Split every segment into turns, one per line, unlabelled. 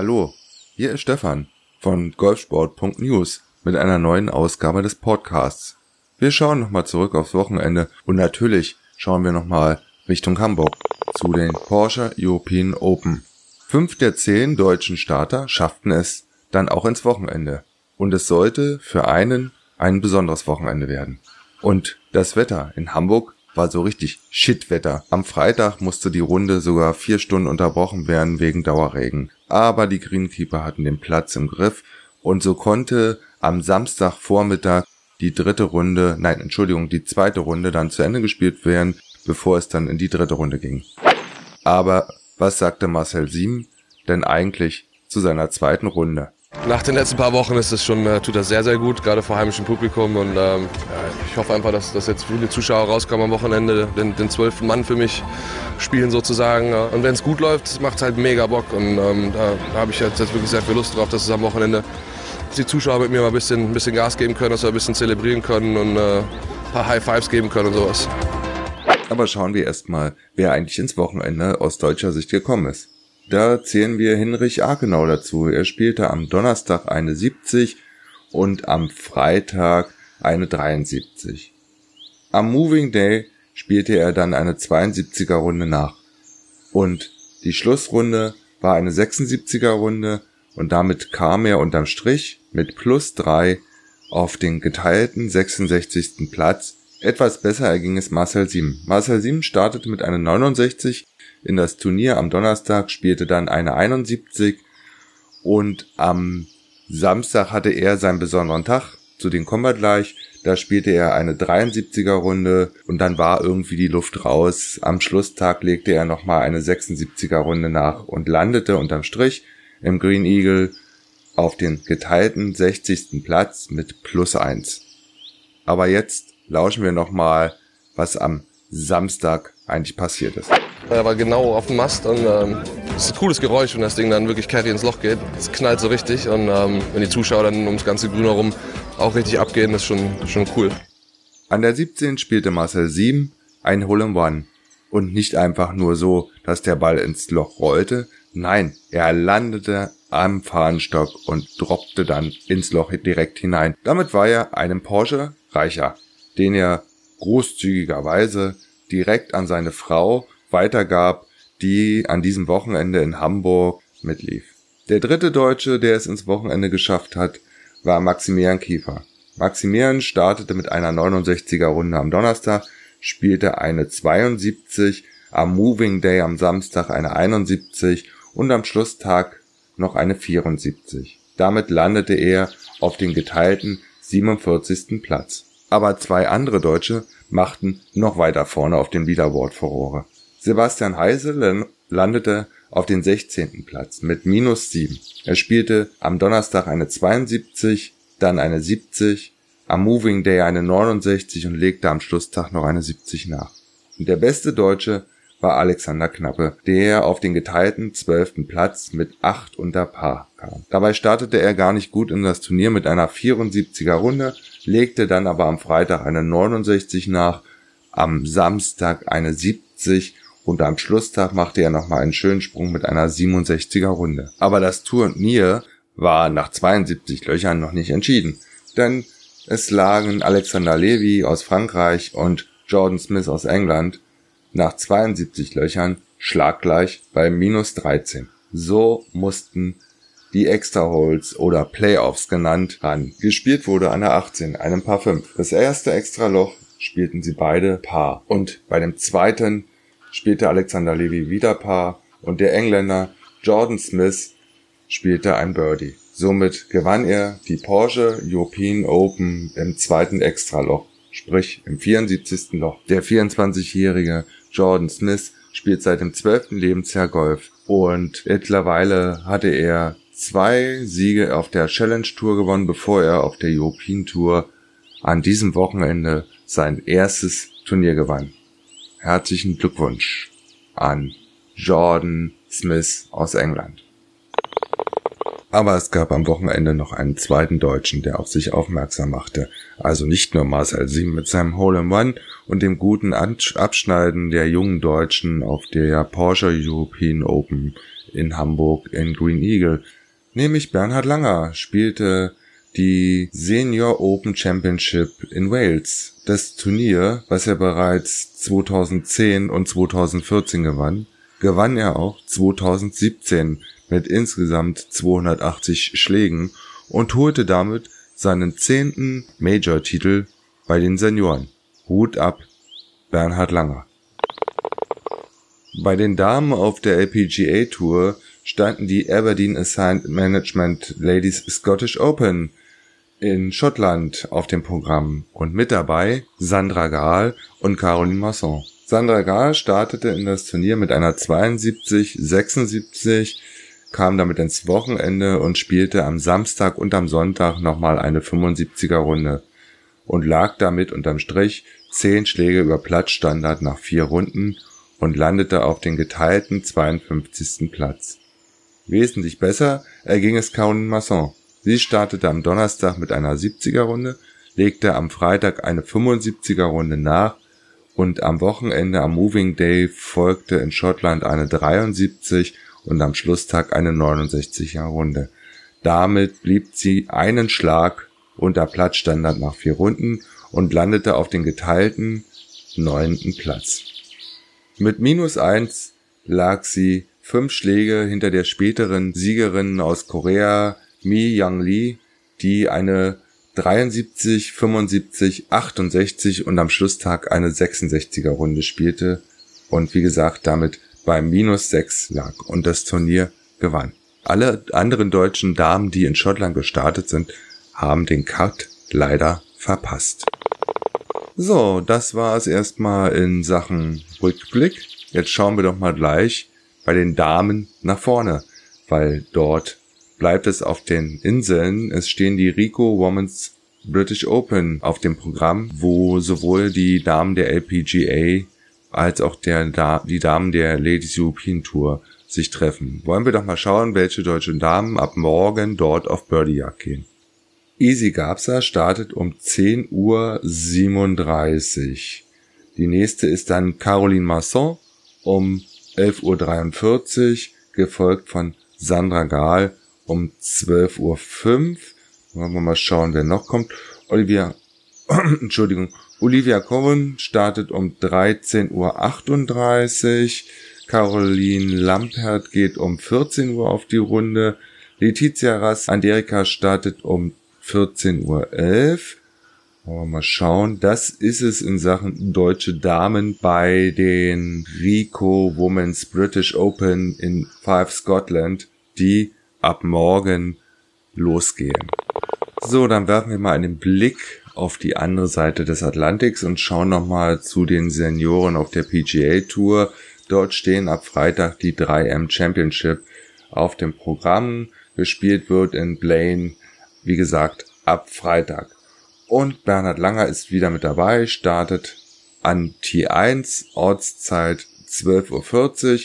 Hallo, hier ist Stefan von golfsport.news mit einer neuen Ausgabe des Podcasts. Wir schauen nochmal zurück aufs Wochenende und natürlich schauen wir nochmal Richtung Hamburg zu den Porsche European Open. Fünf der zehn deutschen Starter schafften es dann auch ins Wochenende und es sollte für einen ein besonderes Wochenende werden. Und das Wetter in Hamburg war so richtig Shitwetter. Am Freitag musste die Runde sogar vier Stunden unterbrochen werden wegen Dauerregen. Aber die Greenkeeper hatten den Platz im Griff und so konnte am Samstagvormittag die dritte Runde, nein, Entschuldigung, die zweite Runde dann zu Ende gespielt werden, bevor es dann in die dritte Runde ging. Aber was sagte Marcel Sieben denn eigentlich zu seiner zweiten Runde?
Nach den letzten paar Wochen ist es schon, äh, tut das sehr, sehr gut, gerade vor heimischem Publikum. Und ähm, ich hoffe einfach, dass, dass jetzt viele Zuschauer rauskommen am Wochenende, den, den zwölften Mann für mich spielen sozusagen. Und wenn es gut läuft, macht es halt mega Bock. Und ähm, da, da habe ich jetzt, jetzt wirklich sehr viel Lust drauf, dass es am Wochenende die Zuschauer mit mir mal ein bisschen, ein bisschen Gas geben können, dass wir ein bisschen zelebrieren können und äh, ein paar High Fives geben können und sowas.
Aber schauen wir erstmal, wer eigentlich ins Wochenende aus deutscher Sicht gekommen ist. Da zählen wir Hinrich Akenau dazu. Er spielte am Donnerstag eine 70 und am Freitag eine 73. Am Moving Day spielte er dann eine 72er Runde nach. Und die Schlussrunde war eine 76er Runde und damit kam er unterm Strich mit plus drei auf den geteilten 66. Platz. Etwas besser erging es Marcel Sieben. Marcel Sieben startete mit einer 69 in das Turnier am Donnerstag, spielte dann eine 71 und am Samstag hatte er seinen besonderen Tag, zu den kommen wir gleich. Da spielte er eine 73er Runde und dann war irgendwie die Luft raus. Am Schlusstag legte er nochmal eine 76er Runde nach und landete unterm Strich im Green Eagle auf den geteilten 60. Platz mit plus eins. Aber jetzt lauschen wir nochmal, was am Samstag eigentlich passiert ist.
Er war genau auf dem Mast und ähm, ist ein cooles Geräusch, wenn das Ding dann wirklich carry ins Loch geht. Es knallt so richtig und ähm, wenn die Zuschauer dann ums ganze Grün herum auch richtig abgehen, ist schon, schon cool.
An der 17 spielte Marcel Sieben ein Hole in One. Und nicht einfach nur so, dass der Ball ins Loch rollte. Nein, er landete am Fahnenstock und droppte dann ins Loch direkt hinein. Damit war er einem Porsche reicher, den er großzügigerweise direkt an seine Frau weitergab, die an diesem Wochenende in Hamburg mitlief. Der dritte Deutsche, der es ins Wochenende geschafft hat, war Maximilian Kiefer. Maximilian startete mit einer 69er Runde am Donnerstag, spielte eine 72, am Moving Day am Samstag eine 71 und am Schlusstag noch eine 74. Damit landete er auf den geteilten 47. Platz. Aber zwei andere Deutsche machten noch weiter vorne auf dem Leaderboard Furore. Sebastian Heise landete auf den 16. Platz mit minus 7. Er spielte am Donnerstag eine 72, dann eine 70, am Moving Day eine 69 und legte am Schlusstag noch eine 70 nach. Und der beste Deutsche war Alexander Knappe, der auf den geteilten 12. Platz mit 8 unter Paar kam. Dabei startete er gar nicht gut in das Turnier mit einer 74er Runde, legte dann aber am Freitag eine 69 nach, am Samstag eine 70 und am Schlusstag machte er nochmal einen schönen Sprung mit einer 67er Runde. Aber das Turnier war nach 72 Löchern noch nicht entschieden, denn es lagen Alexander Levy aus Frankreich und Jordan Smith aus England nach 72 Löchern schlaggleich bei minus 13. So mussten die Extra Holes oder Playoffs genannt ran. Gespielt wurde an der 18, einem Paar 5. Das erste Extra Loch spielten sie beide Paar und bei dem zweiten spielte Alexander Levy wieder Paar und der Engländer Jordan Smith spielte ein Birdie. Somit gewann er die Porsche European Open im zweiten Extraloch, sprich im 74. Loch. Der 24-jährige Jordan Smith spielt seit dem 12. Lebensjahr Golf und mittlerweile hatte er zwei Siege auf der Challenge Tour gewonnen, bevor er auf der European Tour an diesem Wochenende sein erstes Turnier gewann herzlichen Glückwunsch an Jordan Smith aus England. Aber es gab am Wochenende noch einen zweiten Deutschen, der auf sich aufmerksam machte. Also nicht nur Marcel Sieben mit seinem Hole in One und dem guten Abschneiden der jungen Deutschen auf der Porsche European Open in Hamburg in Green Eagle. Nämlich Bernhard Langer spielte die Senior Open Championship in Wales. Das Turnier, was er bereits 2010 und 2014 gewann, gewann er auch 2017 mit insgesamt 280 Schlägen und holte damit seinen zehnten Major-Titel bei den Senioren. Hut ab, Bernhard Langer. Bei den Damen auf der LPGA Tour standen die Aberdeen Assigned Management Ladies Scottish Open in Schottland auf dem Programm und mit dabei Sandra Gahl und Caroline Masson. Sandra Gahl startete in das Turnier mit einer 72, 76, kam damit ins Wochenende und spielte am Samstag und am Sonntag nochmal eine 75er Runde und lag damit unterm Strich 10 Schläge über Platzstandard nach vier Runden und landete auf den geteilten 52. Platz. Wesentlich besser erging es Caroline Masson. Sie startete am Donnerstag mit einer 70er Runde, legte am Freitag eine 75er Runde nach und am Wochenende am Moving Day folgte in Schottland eine 73 und am Schlusstag eine 69er Runde. Damit blieb sie einen Schlag unter Platzstandard nach vier Runden und landete auf den geteilten neunten Platz. Mit minus eins lag sie fünf Schläge hinter der späteren Siegerin aus Korea Mi Young Lee, die eine 73, 75, 68 und am Schlusstag eine 66er Runde spielte und wie gesagt damit bei minus 6 lag und das Turnier gewann. Alle anderen deutschen Damen, die in Schottland gestartet sind, haben den Cut leider verpasst. So, das war es erstmal in Sachen Rückblick. Jetzt schauen wir doch mal gleich bei den Damen nach vorne, weil dort bleibt es auf den Inseln. Es stehen die Rico Women's British Open auf dem Programm, wo sowohl die Damen der LPGA als auch der, die Damen der Ladies European Tour sich treffen. Wollen wir doch mal schauen, welche deutschen Damen ab morgen dort auf Birdiejagd gehen. Easy Gabsa startet um 10.37 Uhr. Die nächste ist dann Caroline Masson um 11.43 Uhr, gefolgt von Sandra Gahl um 12.05 Uhr. Wollen wir mal schauen, wer noch kommt. Olivia, Entschuldigung, Olivia Cohen startet um 13.38 Uhr. Caroline Lampert geht um 14 Uhr auf die Runde. Letizia Rass Anderika startet um 14.11 Uhr. Wir mal schauen. Das ist es in Sachen deutsche Damen bei den Rico Women's British Open in Five Scotland, die ab morgen losgehen. So, dann werfen wir mal einen Blick auf die andere Seite des Atlantiks und schauen nochmal zu den Senioren auf der PGA Tour. Dort stehen ab Freitag die 3M Championship auf dem Programm. Gespielt wird in Blaine, wie gesagt, ab Freitag. Und Bernhard Langer ist wieder mit dabei, startet an T1, Ortszeit 12.40 Uhr,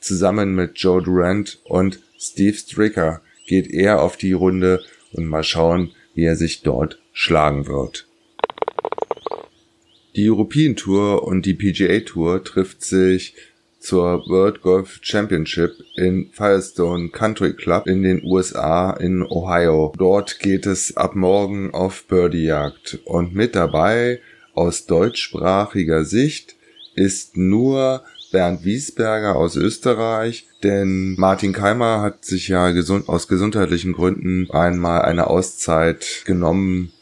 zusammen mit Joe Durant und Steve Stricker geht er auf die Runde und mal schauen, wie er sich dort schlagen wird. Die European Tour und die PGA Tour trifft sich zur World Golf Championship in Firestone Country Club in den USA in Ohio. Dort geht es ab morgen auf Birdie-Jagd und mit dabei aus deutschsprachiger Sicht ist nur Bernd Wiesberger aus Österreich, denn Martin Keimer hat sich ja gesund, aus gesundheitlichen Gründen einmal eine Auszeit genommen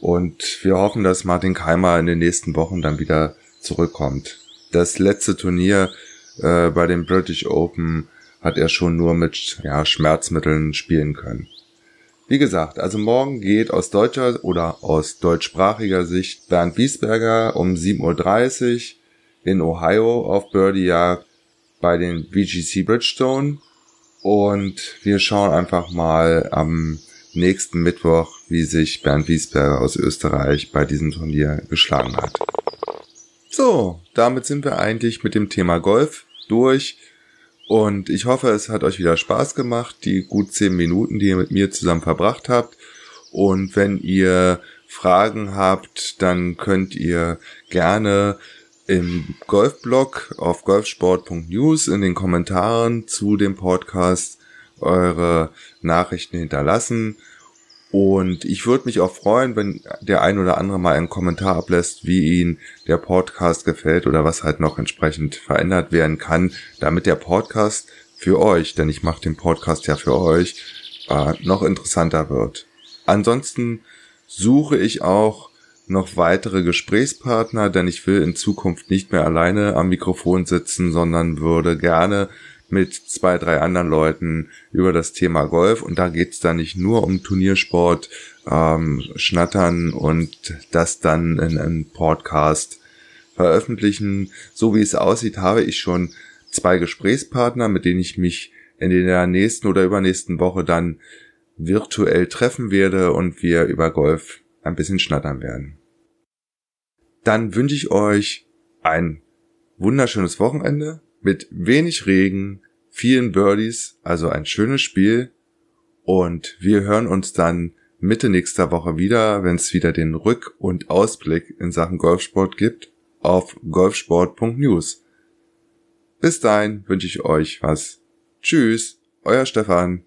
und wir hoffen, dass Martin Keimer in den nächsten Wochen dann wieder zurückkommt. Das letzte Turnier äh, bei dem British Open hat er schon nur mit ja, Schmerzmitteln spielen können. Wie gesagt, also morgen geht aus deutscher oder aus deutschsprachiger Sicht Bernd Wiesberger um 7.30 Uhr in Ohio auf Birdie Jagd bei den VGC Bridgestone und wir schauen einfach mal am nächsten Mittwoch, wie sich Bernd Wiesberger aus Österreich bei diesem Turnier geschlagen hat. So, damit sind wir eigentlich mit dem Thema Golf durch Und ich hoffe, es hat euch wieder Spaß gemacht, die gut zehn Minuten, die ihr mit mir zusammen verbracht habt. Und wenn ihr Fragen habt, dann könnt ihr gerne im Golfblog auf golfsport.news in den Kommentaren zu dem Podcast eure Nachrichten hinterlassen. Und ich würde mich auch freuen, wenn der ein oder andere mal einen Kommentar ablässt, wie ihn der Podcast gefällt oder was halt noch entsprechend verändert werden kann, damit der Podcast für euch, denn ich mache den Podcast ja für euch, äh, noch interessanter wird. Ansonsten suche ich auch noch weitere Gesprächspartner, denn ich will in Zukunft nicht mehr alleine am Mikrofon sitzen, sondern würde gerne mit zwei, drei anderen Leuten über das Thema Golf und da geht's dann nicht nur um Turniersport, ähm, schnattern und das dann in einem Podcast veröffentlichen. So wie es aussieht, habe ich schon zwei Gesprächspartner, mit denen ich mich in der nächsten oder übernächsten Woche dann virtuell treffen werde und wir über Golf ein bisschen schnattern werden. Dann wünsche ich euch ein wunderschönes Wochenende mit wenig Regen, vielen Birdies, also ein schönes Spiel. Und wir hören uns dann Mitte nächster Woche wieder, wenn es wieder den Rück- und Ausblick in Sachen Golfsport gibt, auf golfsport.news. Bis dahin wünsche ich euch was. Tschüss, euer Stefan.